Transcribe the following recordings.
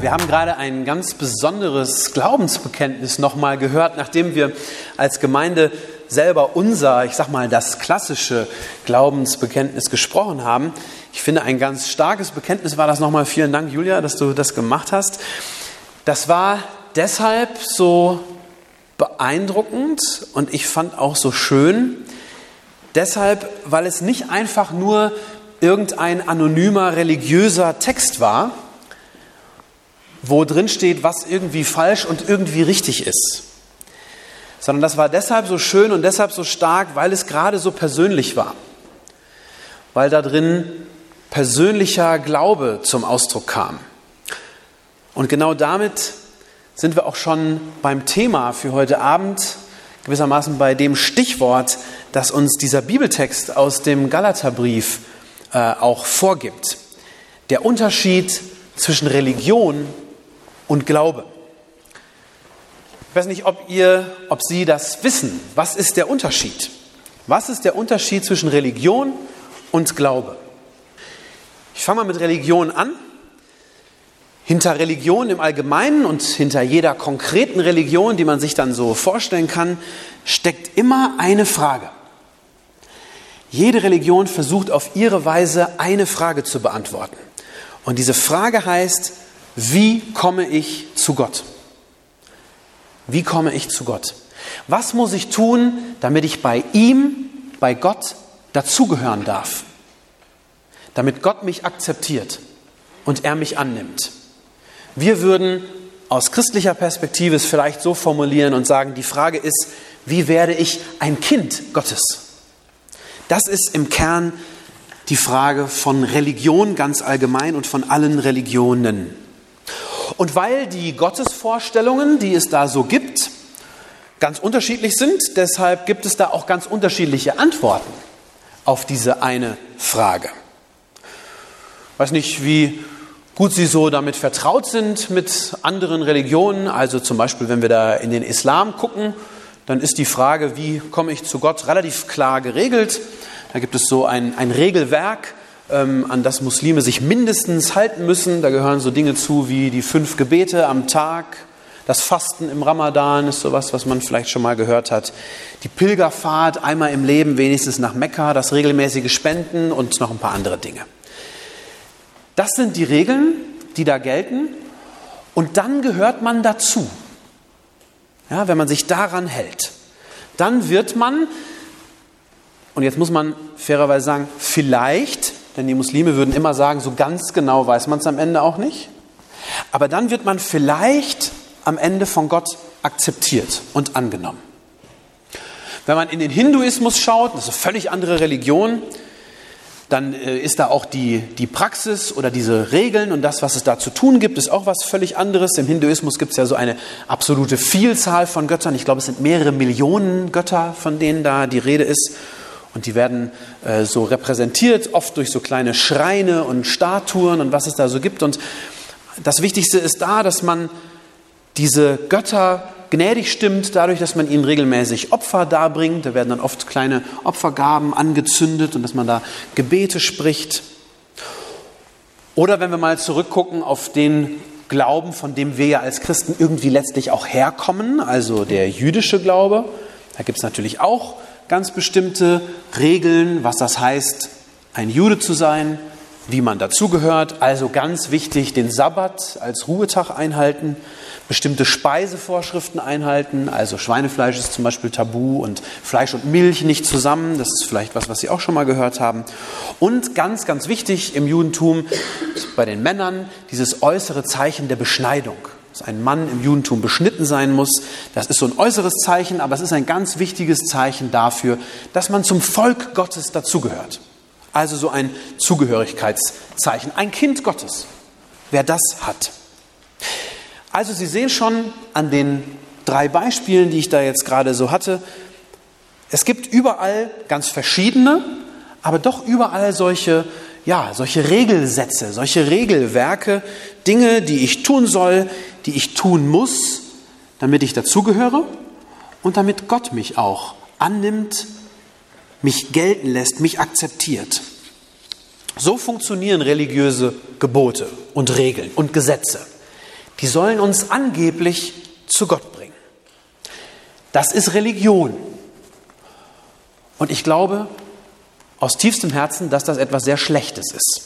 Wir haben gerade ein ganz besonderes Glaubensbekenntnis nochmal gehört, nachdem wir als Gemeinde selber unser, ich sag mal, das klassische Glaubensbekenntnis gesprochen haben. Ich finde, ein ganz starkes Bekenntnis war das nochmal. Vielen Dank, Julia, dass du das gemacht hast. Das war deshalb so beeindruckend und ich fand auch so schön, deshalb, weil es nicht einfach nur irgendein anonymer religiöser Text war, wo drin steht, was irgendwie falsch und irgendwie richtig ist. Sondern das war deshalb so schön und deshalb so stark, weil es gerade so persönlich war. Weil da drin persönlicher Glaube zum Ausdruck kam. Und genau damit sind wir auch schon beim Thema für heute Abend, gewissermaßen bei dem Stichwort, das uns dieser Bibeltext aus dem Galaterbrief äh, auch vorgibt. Der Unterschied zwischen Religion und Glaube. Ich weiß nicht, ob ihr, ob Sie das wissen. Was ist der Unterschied? Was ist der Unterschied zwischen Religion und Glaube? Ich fange mal mit Religion an. Hinter Religion im Allgemeinen und hinter jeder konkreten Religion, die man sich dann so vorstellen kann, steckt immer eine Frage. Jede Religion versucht auf ihre Weise eine Frage zu beantworten. Und diese Frage heißt, wie komme ich zu Gott? Wie komme ich zu Gott? Was muss ich tun, damit ich bei ihm, bei Gott dazugehören darf? Damit Gott mich akzeptiert und er mich annimmt. Wir würden aus christlicher Perspektive es vielleicht so formulieren und sagen, die Frage ist, wie werde ich ein Kind Gottes? Das ist im Kern die Frage von Religion ganz allgemein und von allen Religionen. Und weil die Gottesvorstellungen, die es da so gibt, ganz unterschiedlich sind, deshalb gibt es da auch ganz unterschiedliche Antworten auf diese eine Frage. Ich weiß nicht, wie gut Sie so damit vertraut sind mit anderen Religionen. Also zum Beispiel, wenn wir da in den Islam gucken, dann ist die Frage, wie komme ich zu Gott, relativ klar geregelt. Da gibt es so ein, ein Regelwerk, an das Muslime sich mindestens halten müssen. Da gehören so Dinge zu wie die fünf Gebete am Tag, das Fasten im Ramadan ist sowas, was man vielleicht schon mal gehört hat. Die Pilgerfahrt einmal im Leben, wenigstens nach Mekka, das regelmäßige Spenden und noch ein paar andere Dinge. Das sind die Regeln, die da gelten. Und dann gehört man dazu. Ja, wenn man sich daran hält, dann wird man, und jetzt muss man fairerweise sagen, vielleicht denn die Muslime würden immer sagen, so ganz genau weiß man es am Ende auch nicht. Aber dann wird man vielleicht am Ende von Gott akzeptiert und angenommen. Wenn man in den Hinduismus schaut, das ist eine völlig andere Religion, dann äh, ist da auch die, die Praxis oder diese Regeln und das, was es da zu tun gibt, ist auch was völlig anderes. Im Hinduismus gibt es ja so eine absolute Vielzahl von Göttern. Ich glaube, es sind mehrere Millionen Götter, von denen da die Rede ist. Und die werden äh, so repräsentiert, oft durch so kleine Schreine und Statuen und was es da so gibt. Und das Wichtigste ist da, dass man diese Götter gnädig stimmt, dadurch, dass man ihnen regelmäßig Opfer darbringt. Da werden dann oft kleine Opfergaben angezündet und dass man da Gebete spricht. Oder wenn wir mal zurückgucken auf den Glauben, von dem wir ja als Christen irgendwie letztlich auch herkommen, also der jüdische Glaube, da gibt es natürlich auch ganz bestimmte Regeln, was das heißt, ein Jude zu sein, wie man dazugehört. Also ganz wichtig, den Sabbat als Ruhetag einhalten, bestimmte Speisevorschriften einhalten. Also Schweinefleisch ist zum Beispiel tabu und Fleisch und Milch nicht zusammen. Das ist vielleicht was, was Sie auch schon mal gehört haben. Und ganz, ganz wichtig im Judentum bei den Männern dieses äußere Zeichen der Beschneidung dass ein Mann im Judentum beschnitten sein muss. Das ist so ein äußeres Zeichen, aber es ist ein ganz wichtiges Zeichen dafür, dass man zum Volk Gottes dazugehört. Also so ein Zugehörigkeitszeichen, ein Kind Gottes. Wer das hat. Also Sie sehen schon an den drei Beispielen, die ich da jetzt gerade so hatte, es gibt überall ganz verschiedene, aber doch überall solche, ja, solche Regelsätze, solche Regelwerke, Dinge, die ich tun soll, die ich tun muss, damit ich dazugehöre und damit Gott mich auch annimmt, mich gelten lässt, mich akzeptiert. So funktionieren religiöse Gebote und Regeln und Gesetze. Die sollen uns angeblich zu Gott bringen. Das ist Religion. Und ich glaube aus tiefstem Herzen, dass das etwas sehr Schlechtes ist.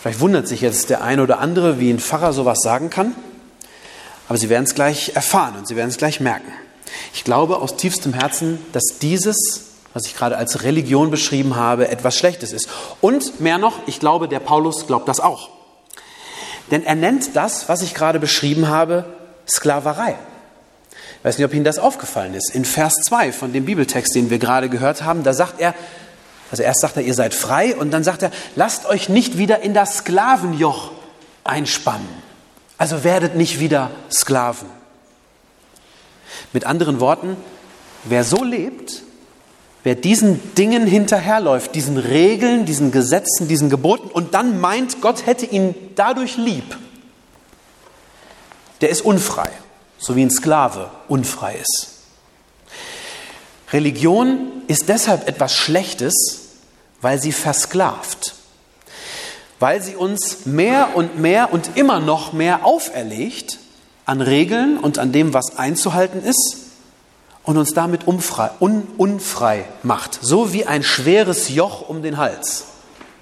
Vielleicht wundert sich jetzt der eine oder andere, wie ein Pfarrer sowas sagen kann, aber Sie werden es gleich erfahren und Sie werden es gleich merken. Ich glaube aus tiefstem Herzen, dass dieses, was ich gerade als Religion beschrieben habe, etwas Schlechtes ist. Und mehr noch, ich glaube, der Paulus glaubt das auch. Denn er nennt das, was ich gerade beschrieben habe, Sklaverei. Ich weiß nicht, ob Ihnen das aufgefallen ist. In Vers 2 von dem Bibeltext, den wir gerade gehört haben, da sagt er, also erst sagt er, ihr seid frei und dann sagt er, lasst euch nicht wieder in das Sklavenjoch einspannen. Also werdet nicht wieder Sklaven. Mit anderen Worten, wer so lebt, wer diesen Dingen hinterherläuft, diesen Regeln, diesen Gesetzen, diesen Geboten und dann meint, Gott hätte ihn dadurch lieb, der ist unfrei so wie ein Sklave unfrei ist. Religion ist deshalb etwas Schlechtes, weil sie versklavt, weil sie uns mehr und mehr und immer noch mehr auferlegt an Regeln und an dem, was einzuhalten ist und uns damit unfrei, un, unfrei macht, so wie ein schweres Joch um den Hals.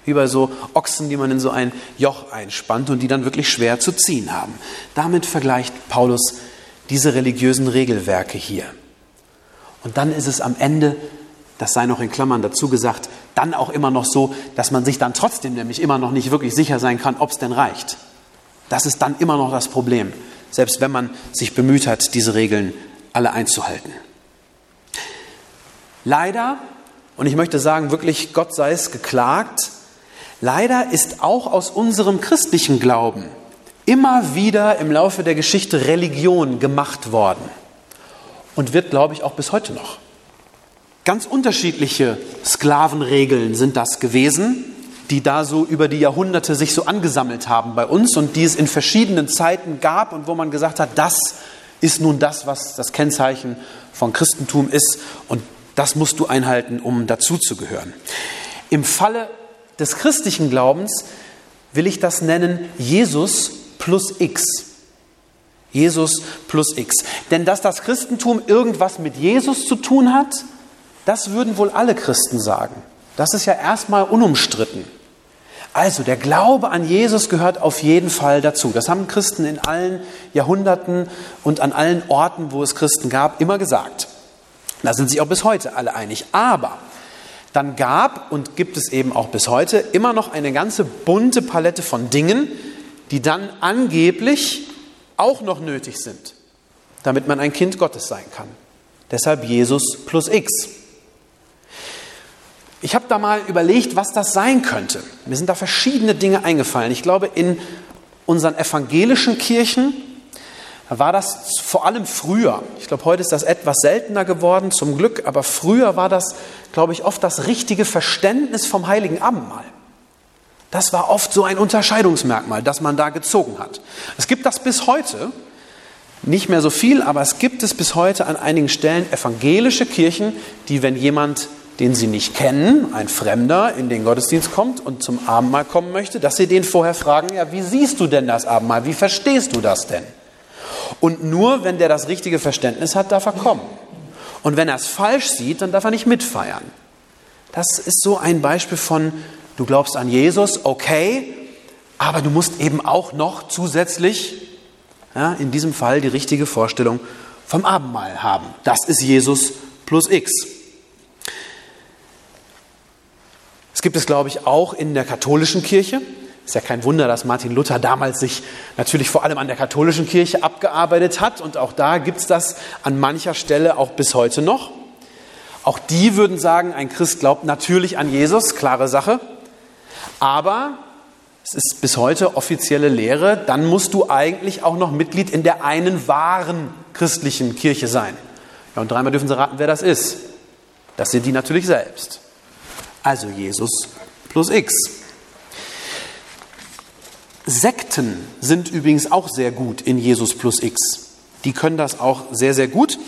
Wie bei so Ochsen, die man in so ein Joch einspannt und die dann wirklich schwer zu ziehen haben. Damit vergleicht Paulus diese religiösen Regelwerke hier. Und dann ist es am Ende, das sei noch in Klammern dazu gesagt, dann auch immer noch so, dass man sich dann trotzdem nämlich immer noch nicht wirklich sicher sein kann, ob es denn reicht. Das ist dann immer noch das Problem, selbst wenn man sich bemüht hat, diese Regeln alle einzuhalten. Leider, und ich möchte sagen, wirklich, Gott sei es geklagt, leider ist auch aus unserem christlichen Glauben immer wieder im Laufe der Geschichte Religion gemacht worden und wird, glaube ich, auch bis heute noch. Ganz unterschiedliche Sklavenregeln sind das gewesen, die da so über die Jahrhunderte sich so angesammelt haben bei uns und die es in verschiedenen Zeiten gab und wo man gesagt hat, das ist nun das, was das Kennzeichen von Christentum ist und das musst du einhalten, um dazuzugehören. Im Falle des christlichen Glaubens will ich das nennen Jesus plus X. Jesus plus X. Denn dass das Christentum irgendwas mit Jesus zu tun hat, das würden wohl alle Christen sagen. Das ist ja erstmal unumstritten. Also der Glaube an Jesus gehört auf jeden Fall dazu. Das haben Christen in allen Jahrhunderten und an allen Orten, wo es Christen gab, immer gesagt. Da sind sich auch bis heute alle einig. Aber dann gab und gibt es eben auch bis heute immer noch eine ganze bunte Palette von Dingen, die dann angeblich auch noch nötig sind, damit man ein Kind Gottes sein kann. Deshalb Jesus plus X. Ich habe da mal überlegt, was das sein könnte. Mir sind da verschiedene Dinge eingefallen. Ich glaube, in unseren evangelischen Kirchen war das vor allem früher. Ich glaube, heute ist das etwas seltener geworden, zum Glück, aber früher war das, glaube ich, oft das richtige Verständnis vom heiligen Abendmahl. Das war oft so ein Unterscheidungsmerkmal, das man da gezogen hat. Es gibt das bis heute, nicht mehr so viel, aber es gibt es bis heute an einigen Stellen evangelische Kirchen, die, wenn jemand, den sie nicht kennen, ein Fremder, in den Gottesdienst kommt und zum Abendmahl kommen möchte, dass sie den vorher fragen, ja, wie siehst du denn das Abendmahl? Wie verstehst du das denn? Und nur wenn der das richtige Verständnis hat, darf er kommen. Und wenn er es falsch sieht, dann darf er nicht mitfeiern. Das ist so ein Beispiel von du glaubst an Jesus, okay, aber du musst eben auch noch zusätzlich, ja, in diesem Fall die richtige Vorstellung vom Abendmahl haben. Das ist Jesus plus X. Es gibt es, glaube ich, auch in der katholischen Kirche. Ist ja kein Wunder, dass Martin Luther damals sich natürlich vor allem an der katholischen Kirche abgearbeitet hat. Und auch da gibt es das an mancher Stelle auch bis heute noch. Auch die würden sagen, ein Christ glaubt natürlich an Jesus, klare Sache. Aber es ist bis heute offizielle Lehre, dann musst du eigentlich auch noch Mitglied in der einen wahren christlichen Kirche sein. Ja, und dreimal dürfen Sie raten, wer das ist. Das sind die natürlich selbst. Also Jesus plus X. Sekten sind übrigens auch sehr gut in Jesus plus X. Die können das auch sehr, sehr gut.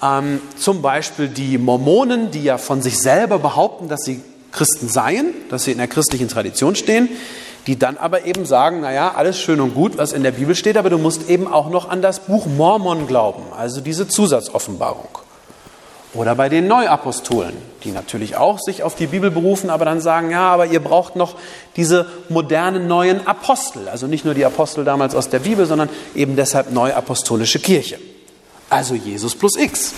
Ähm, zum Beispiel die Mormonen, die ja von sich selber behaupten, dass sie Christen seien, dass sie in der christlichen Tradition stehen, die dann aber eben sagen, naja, alles schön und gut, was in der Bibel steht, aber du musst eben auch noch an das Buch Mormon glauben, also diese Zusatzoffenbarung. Oder bei den Neuapostolen, die natürlich auch sich auf die Bibel berufen, aber dann sagen, ja, aber ihr braucht noch diese modernen neuen Apostel. Also nicht nur die Apostel damals aus der Bibel, sondern eben deshalb neuapostolische Kirche. Also Jesus plus X.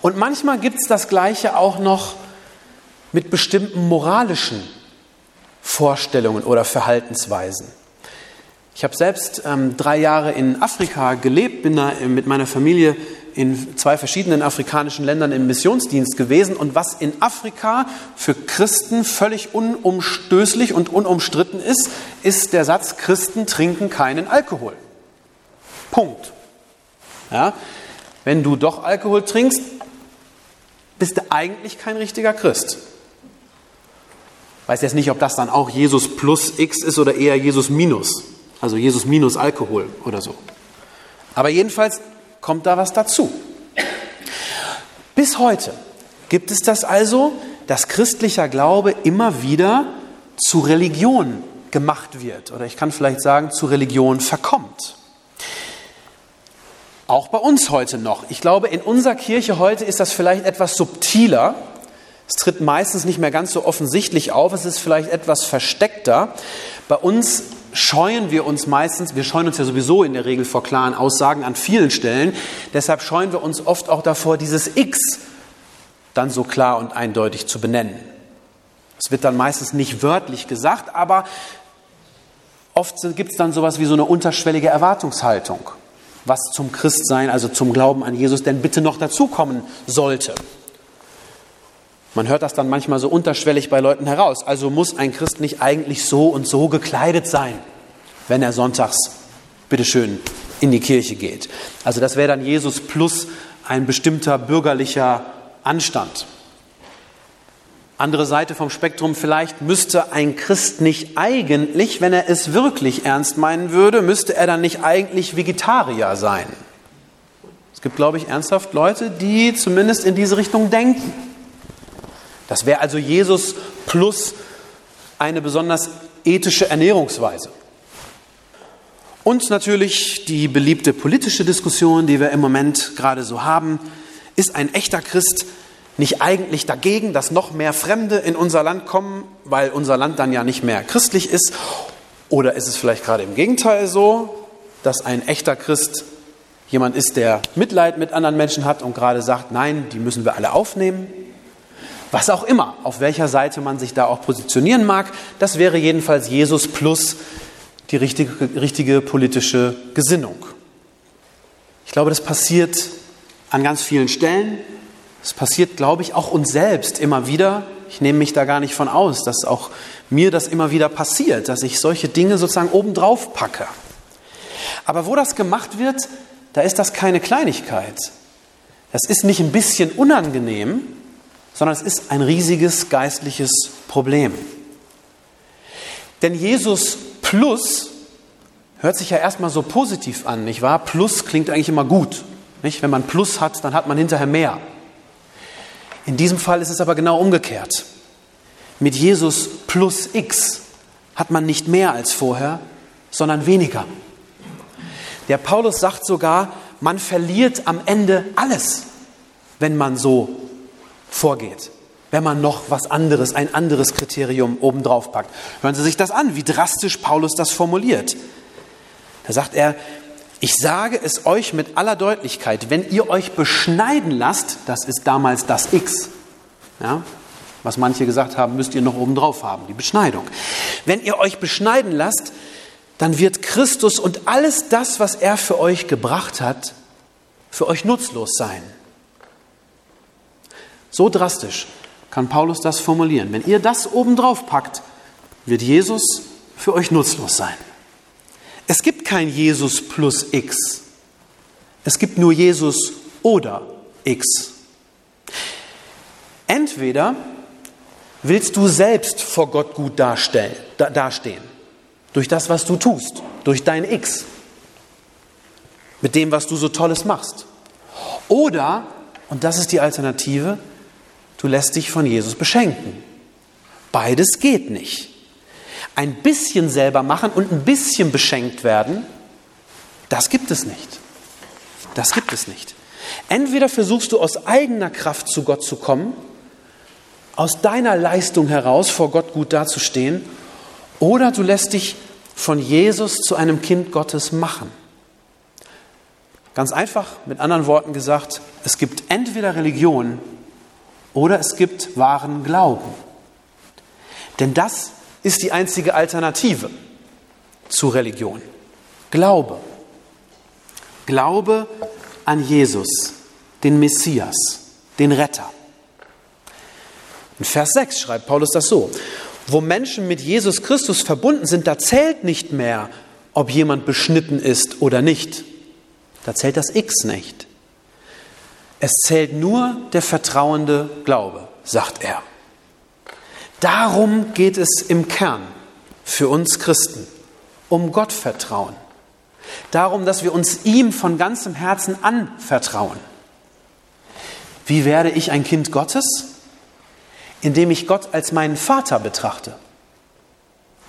Und manchmal gibt es das Gleiche auch noch mit bestimmten moralischen Vorstellungen oder Verhaltensweisen. Ich habe selbst ähm, drei Jahre in Afrika gelebt, bin da mit meiner Familie in zwei verschiedenen afrikanischen Ländern im Missionsdienst gewesen. Und was in Afrika für Christen völlig unumstößlich und unumstritten ist, ist der Satz, Christen trinken keinen Alkohol. Punkt. Ja? Wenn du doch Alkohol trinkst, bist du eigentlich kein richtiger Christ. Weiß jetzt nicht, ob das dann auch Jesus plus X ist oder eher Jesus minus. Also Jesus minus Alkohol oder so. Aber jedenfalls kommt da was dazu. Bis heute gibt es das also, dass christlicher Glaube immer wieder zu Religion gemacht wird oder ich kann vielleicht sagen, zu Religion verkommt. Auch bei uns heute noch. Ich glaube, in unserer Kirche heute ist das vielleicht etwas subtiler. Es tritt meistens nicht mehr ganz so offensichtlich auf, es ist vielleicht etwas versteckter. Bei uns scheuen wir uns meistens, wir scheuen uns ja sowieso in der Regel vor klaren Aussagen an vielen Stellen, deshalb scheuen wir uns oft auch davor, dieses X dann so klar und eindeutig zu benennen. Es wird dann meistens nicht wörtlich gesagt, aber oft gibt es dann sowas wie so eine unterschwellige Erwartungshaltung, was zum Christsein, also zum Glauben an Jesus denn bitte noch dazukommen sollte. Man hört das dann manchmal so unterschwellig bei Leuten heraus. Also muss ein Christ nicht eigentlich so und so gekleidet sein, wenn er sonntags, bitteschön, in die Kirche geht. Also das wäre dann Jesus plus ein bestimmter bürgerlicher Anstand. Andere Seite vom Spektrum, vielleicht müsste ein Christ nicht eigentlich, wenn er es wirklich ernst meinen würde, müsste er dann nicht eigentlich Vegetarier sein. Es gibt, glaube ich, ernsthaft Leute, die zumindest in diese Richtung denken. Das wäre also Jesus plus eine besonders ethische Ernährungsweise. Und natürlich die beliebte politische Diskussion, die wir im Moment gerade so haben. Ist ein echter Christ nicht eigentlich dagegen, dass noch mehr Fremde in unser Land kommen, weil unser Land dann ja nicht mehr christlich ist? Oder ist es vielleicht gerade im Gegenteil so, dass ein echter Christ jemand ist, der Mitleid mit anderen Menschen hat und gerade sagt, nein, die müssen wir alle aufnehmen? Was auch immer, auf welcher Seite man sich da auch positionieren mag, das wäre jedenfalls Jesus plus die richtige, richtige politische Gesinnung. Ich glaube, das passiert an ganz vielen Stellen. Es passiert, glaube ich, auch uns selbst immer wieder. Ich nehme mich da gar nicht von aus, dass auch mir das immer wieder passiert, dass ich solche Dinge sozusagen obendrauf packe. Aber wo das gemacht wird, da ist das keine Kleinigkeit. Das ist nicht ein bisschen unangenehm, sondern es ist ein riesiges geistliches Problem. Denn Jesus plus hört sich ja erstmal so positiv an, nicht wahr? Plus klingt eigentlich immer gut. Nicht? Wenn man Plus hat, dann hat man hinterher mehr. In diesem Fall ist es aber genau umgekehrt. Mit Jesus plus X hat man nicht mehr als vorher, sondern weniger. Der Paulus sagt sogar, man verliert am Ende alles, wenn man so vorgeht, wenn man noch was anderes, ein anderes Kriterium obendrauf packt. Hören Sie sich das an, wie drastisch Paulus das formuliert. Da sagt er, ich sage es euch mit aller Deutlichkeit, wenn ihr euch beschneiden lasst, das ist damals das X, ja, was manche gesagt haben, müsst ihr noch obendrauf haben, die Beschneidung. Wenn ihr euch beschneiden lasst, dann wird Christus und alles das, was er für euch gebracht hat, für euch nutzlos sein. So drastisch kann Paulus das formulieren. Wenn ihr das obendrauf packt, wird Jesus für euch nutzlos sein. Es gibt kein Jesus plus X. Es gibt nur Jesus oder X. Entweder willst du selbst vor Gott gut dastehen, durch das, was du tust, durch dein X, mit dem, was du so Tolles machst. Oder, und das ist die Alternative, du lässt dich von Jesus beschenken. Beides geht nicht. Ein bisschen selber machen und ein bisschen beschenkt werden, das gibt es nicht. Das gibt es nicht. Entweder versuchst du aus eigener Kraft zu Gott zu kommen, aus deiner Leistung heraus vor Gott gut dazustehen, oder du lässt dich von Jesus zu einem Kind Gottes machen. Ganz einfach, mit anderen Worten gesagt, es gibt entweder Religion oder es gibt wahren Glauben. Denn das ist die einzige Alternative zu Religion. Glaube. Glaube an Jesus, den Messias, den Retter. In Vers 6 schreibt Paulus das so. Wo Menschen mit Jesus Christus verbunden sind, da zählt nicht mehr, ob jemand beschnitten ist oder nicht. Da zählt das X nicht. Es zählt nur der vertrauende Glaube, sagt er. Darum geht es im Kern für uns Christen, um Gottvertrauen. Darum, dass wir uns ihm von ganzem Herzen anvertrauen. Wie werde ich ein Kind Gottes? Indem ich Gott als meinen Vater betrachte.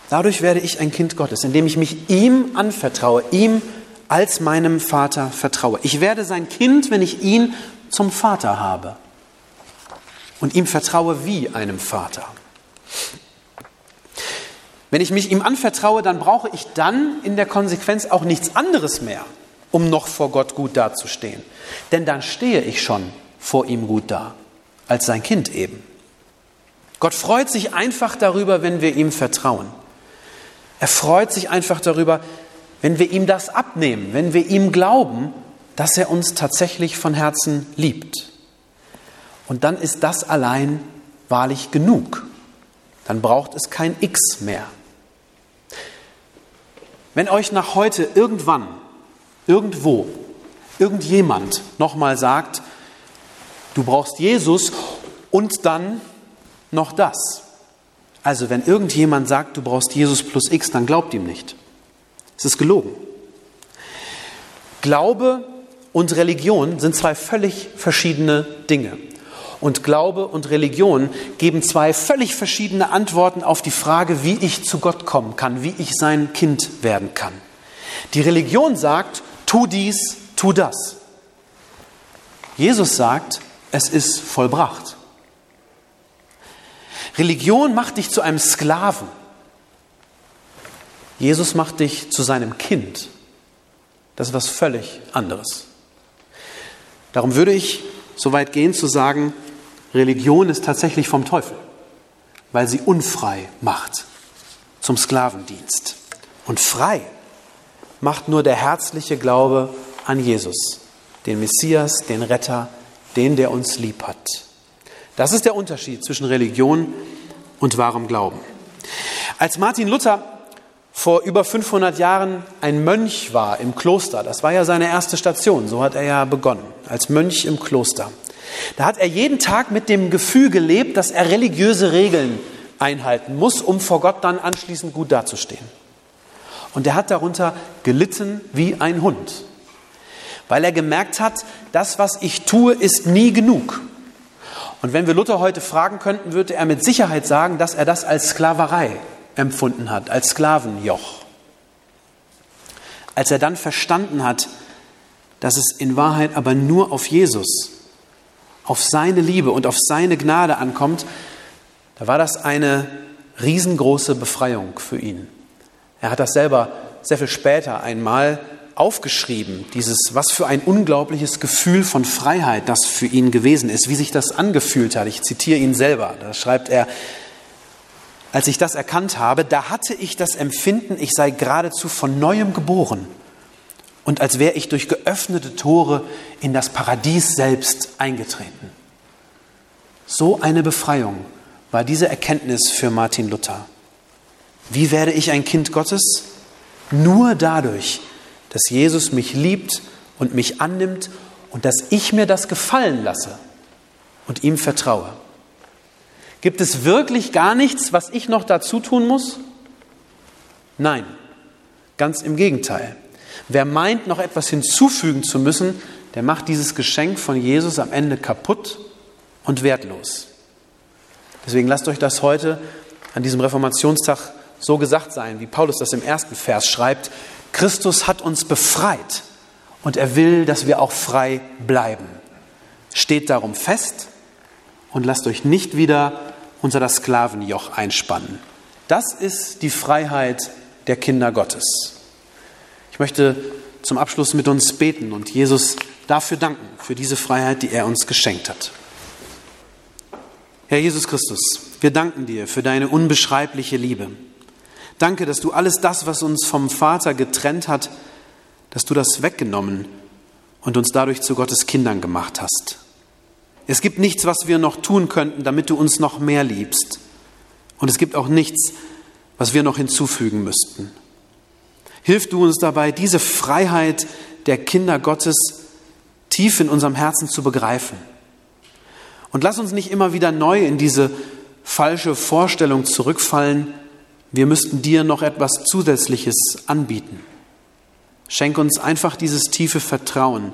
Dadurch werde ich ein Kind Gottes, indem ich mich ihm anvertraue, ihm als meinem Vater vertraue. Ich werde sein Kind, wenn ich ihn zum Vater habe und ihm vertraue wie einem Vater. Wenn ich mich ihm anvertraue, dann brauche ich dann in der Konsequenz auch nichts anderes mehr, um noch vor Gott gut dazustehen. Denn dann stehe ich schon vor ihm gut da, als sein Kind eben. Gott freut sich einfach darüber, wenn wir ihm vertrauen. Er freut sich einfach darüber, wenn wir ihm das abnehmen, wenn wir ihm glauben, dass er uns tatsächlich von Herzen liebt. Und dann ist das allein wahrlich genug. Dann braucht es kein X mehr. Wenn euch nach heute irgendwann, irgendwo, irgendjemand nochmal sagt, du brauchst Jesus und dann noch das. Also wenn irgendjemand sagt, du brauchst Jesus plus X, dann glaubt ihm nicht. Es ist gelogen. Glaube und Religion sind zwei völlig verschiedene Dinge. Und Glaube und Religion geben zwei völlig verschiedene Antworten auf die Frage, wie ich zu Gott kommen kann, wie ich sein Kind werden kann. Die Religion sagt, tu dies, tu das. Jesus sagt, es ist vollbracht. Religion macht dich zu einem Sklaven. Jesus macht dich zu seinem Kind. Das ist was völlig anderes. Darum würde ich so weit gehen zu sagen, Religion ist tatsächlich vom Teufel, weil sie unfrei macht zum Sklavendienst. Und frei macht nur der herzliche Glaube an Jesus, den Messias, den Retter, den, der uns lieb hat. Das ist der Unterschied zwischen Religion und wahrem Glauben. Als Martin Luther vor über 500 Jahren ein Mönch war im Kloster. Das war ja seine erste Station, so hat er ja begonnen, als Mönch im Kloster. Da hat er jeden Tag mit dem Gefühl gelebt, dass er religiöse Regeln einhalten muss, um vor Gott dann anschließend gut dazustehen. Und er hat darunter gelitten wie ein Hund, weil er gemerkt hat, das, was ich tue, ist nie genug. Und wenn wir Luther heute fragen könnten, würde er mit Sicherheit sagen, dass er das als Sklaverei empfunden hat, als Sklavenjoch. Als er dann verstanden hat, dass es in Wahrheit aber nur auf Jesus, auf seine Liebe und auf seine Gnade ankommt, da war das eine riesengroße Befreiung für ihn. Er hat das selber sehr viel später einmal aufgeschrieben, dieses, was für ein unglaubliches Gefühl von Freiheit das für ihn gewesen ist, wie sich das angefühlt hat. Ich zitiere ihn selber. Da schreibt er, als ich das erkannt habe, da hatte ich das Empfinden, ich sei geradezu von neuem geboren und als wäre ich durch geöffnete Tore in das Paradies selbst eingetreten. So eine Befreiung war diese Erkenntnis für Martin Luther. Wie werde ich ein Kind Gottes? Nur dadurch, dass Jesus mich liebt und mich annimmt und dass ich mir das gefallen lasse und ihm vertraue. Gibt es wirklich gar nichts, was ich noch dazu tun muss? Nein, ganz im Gegenteil. Wer meint, noch etwas hinzufügen zu müssen, der macht dieses Geschenk von Jesus am Ende kaputt und wertlos. Deswegen lasst euch das heute an diesem Reformationstag so gesagt sein, wie Paulus das im ersten Vers schreibt. Christus hat uns befreit und er will, dass wir auch frei bleiben. Steht darum fest und lasst euch nicht wieder unter das Sklavenjoch einspannen. Das ist die Freiheit der Kinder Gottes. Ich möchte zum Abschluss mit uns beten und Jesus dafür danken, für diese Freiheit, die er uns geschenkt hat. Herr Jesus Christus, wir danken dir für deine unbeschreibliche Liebe. Danke, dass du alles das, was uns vom Vater getrennt hat, dass du das weggenommen und uns dadurch zu Gottes Kindern gemacht hast. Es gibt nichts, was wir noch tun könnten, damit du uns noch mehr liebst. Und es gibt auch nichts, was wir noch hinzufügen müssten. Hilf du uns dabei, diese Freiheit der Kinder Gottes tief in unserem Herzen zu begreifen. Und lass uns nicht immer wieder neu in diese falsche Vorstellung zurückfallen, wir müssten dir noch etwas Zusätzliches anbieten. Schenk uns einfach dieses tiefe Vertrauen,